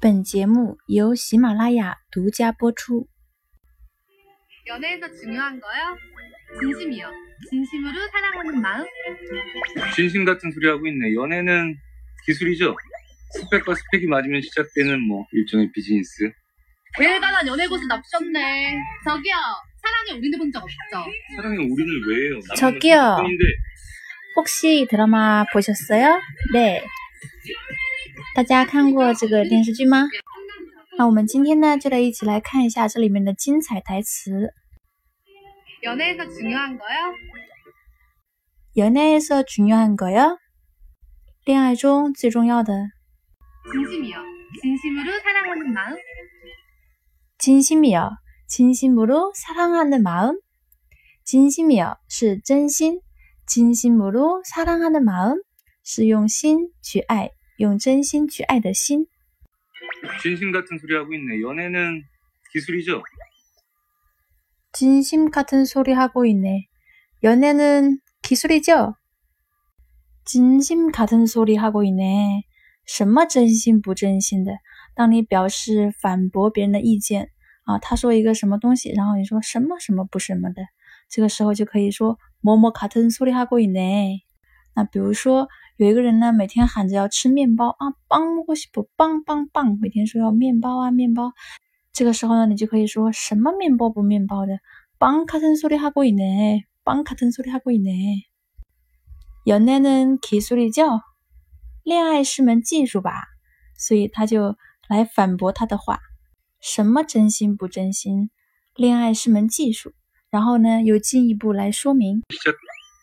本节目由喜马拉雅独家播出。 연애에서 중요한 거요? 진심이요. 진심으로 사랑하는 마음? 진심 같은 소리 하고 있네. 연애는 기술이죠. 스펙과 스펙이 맞으면 시작되는 뭐 일종의 비즈니스. 대단한 연애 고수 납셨네. 저기요. 사랑에 우린 해본 적 없죠? 사랑에 우리는 왜 해요? 남녀는 저기요. 사랑꾼인데 혹시 드라마 보셨어요? 네. 大家看过这个电视剧吗？那我们今天呢，就来一起来看一下这里面的精彩台词。 연애에서 중요한 거요? 연애에서 중요한 거요? 恋爱中最重要的 진심이요. 진심으로 사랑하는 마음? 진심이요. 진심으로 사랑하는 마음. 진심이요 是真心，진심으로 사랑하는 마음 是用心去爱， 用真心去爱的心。 진심 같은 소리 하고 있네. 연애는 기술이죠. 진심 같은 소리 하고 있네. 연애는 기술이죠? 진심 같은 소리 하고 있네. 什么真心不真心的？当你表示反驳别人的意见啊，他说一个什么东西，然后你说什么什么不什么的，这个时候就可以说某某같은소리하고 있네。那比如说 有一个人呢，每天喊着要吃面包啊，빵먹고싶어，棒棒棒，每天说要面包啊面包。这个时候呢，你就可以说什么面包不面包的，빵같은소리하고있네빵같은소리하고있네。연애는기술이죠？恋爱是门技术吧？所以他就来反驳他的话，什么真心不真心？恋爱是门技术。然后呢，又进一步来说明 시작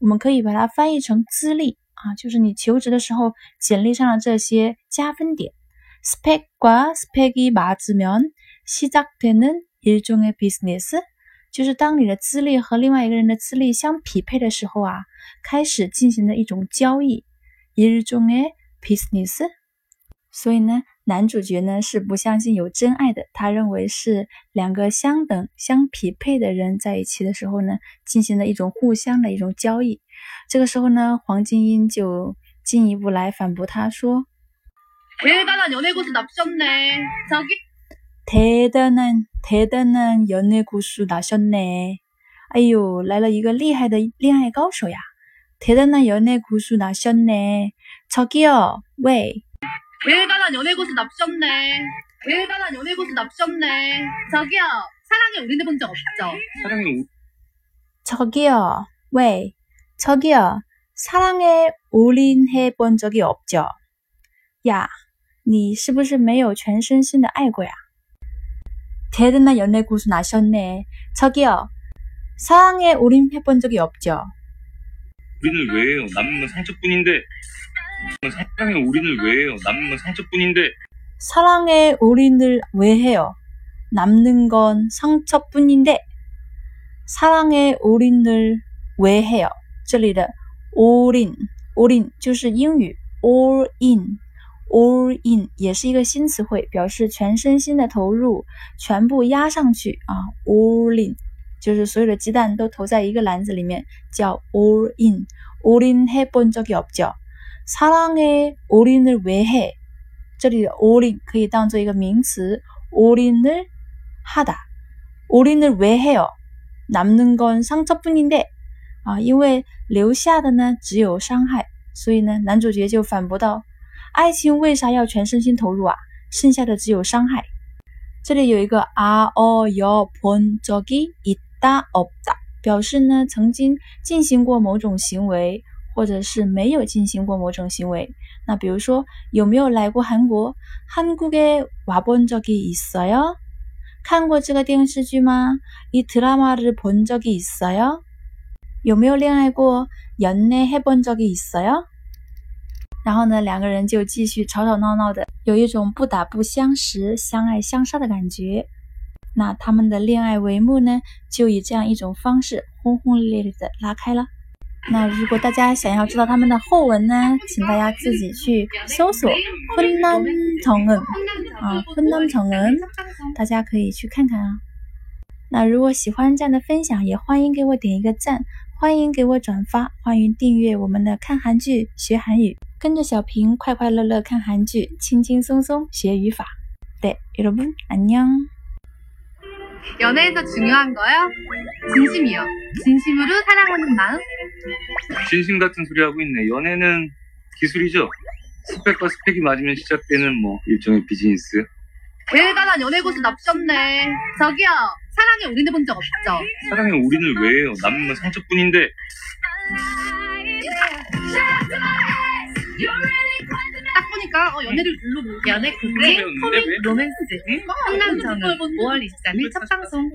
我们可以把它翻译成资历啊，就是你求职的时候简历上的这些加分点。스펙과 스펙이 맞으면 시작되는 일종의 비즈니스，就是当你的资历和另外一个人的资历相匹配的时候啊，开始进行的一种交易。일종의 비즈니스。所以呢， 男主角呢是不相信有真爱的，他认为是两个相等、相匹配的人在一起的时候呢，进行了一种互相的一种交易。这个时候呢，黄晶英就进一步来反驳他说 대단한 연애 고수 납셨네. 저기 ：“대단한 대단한 연애 고수 나셨네。”哎呦，来了一个厉害的恋爱高手呀！대단한 연애 고수 나셨네。저기요，喂， 대단한 연애 고수 납셨네. 대단한 연애 고수 납셨네. 저기요. 사랑에 우린 해본 적 없죠? 사랑에 우- 저기요, 왜? 저기요, 사랑에 올인해 본 적이 없죠? 야, 你是不是没有全身心的爱过呀？ 대단한 연애 고수 나셨네. 저기요, 사랑에 올인해 본 적이 없죠? 우리는 왜 해요? 남는 건 상처뿐인데. 사랑에 우리는 왜 해요? 남는 건 상처뿐인데. 사랑에 올인을 왜 해요? 남는 건 상처뿐인데. 사랑에 올인을 왜 해요? 这里的 all in，all in 就是英语 all in，all in 也是一个新词汇，表示全身心的投入，全部压上去啊，all in 就是所有的鸡蛋都投在一个篮子里面，叫 all in。all in 해본적이없죠。 사랑에 all in을 왜 해？ 这里的 all in 可以当做一个名词，all in을 하다。all in을 왜 해요？ 남는 건 상처뿐인데。啊，因为留下的呢只有伤害，所以呢男主角就反驳道：“爱情为啥要全身心投入啊？剩下的只有伤害。”这里有一个아어여본적이있다없다，表示呢曾经进行过某种行为， 或者是没有进行过某种行为。那比如说有没有来过韩国？한국에와본적이있어요？看过这个电视剧吗？이드라마를본적이있어요？有没有恋爱过？연애해본적이있어요？ 然后呢，两个人就继续吵吵闹闹的，有一种不打不相识、相爱相杀的感觉。那他们的恋爱帷幕呢，就以这样一种方式轰轰烈烈的拉开了。 那如果大家想要知道他们的后文呢，请大家自己去搜索“昆南정은”啊，“昆南정은”，大家可以去看看啊。那如果喜欢这样的分享，也欢迎给我点一个赞，欢迎给我转发，欢迎订阅我们的看韩剧学韩语，跟着小平快快乐乐看韩剧，轻轻松松学语法。对，여러분안 녕。 연애에서 중요한 거요? 진심이요. 진심으로 사랑하는 마음? 진심 같은 소리 하고 있네. 연애는 기술이죠. 스펙과 스펙이 맞으면 시작되는 뭐 일종의 비즈니스. 대단한 연애 고수 납셨네. 저기요, 사랑에 올인해본 적 없죠? 사랑에 올인을 왜 해요? 남는 건 상처뿐인데. 딱 보니까 어, 연애를 둘로 모으 연애 배웠는데, 코믹 왜? 로맨스 한남정은 5월 23일 첫 방송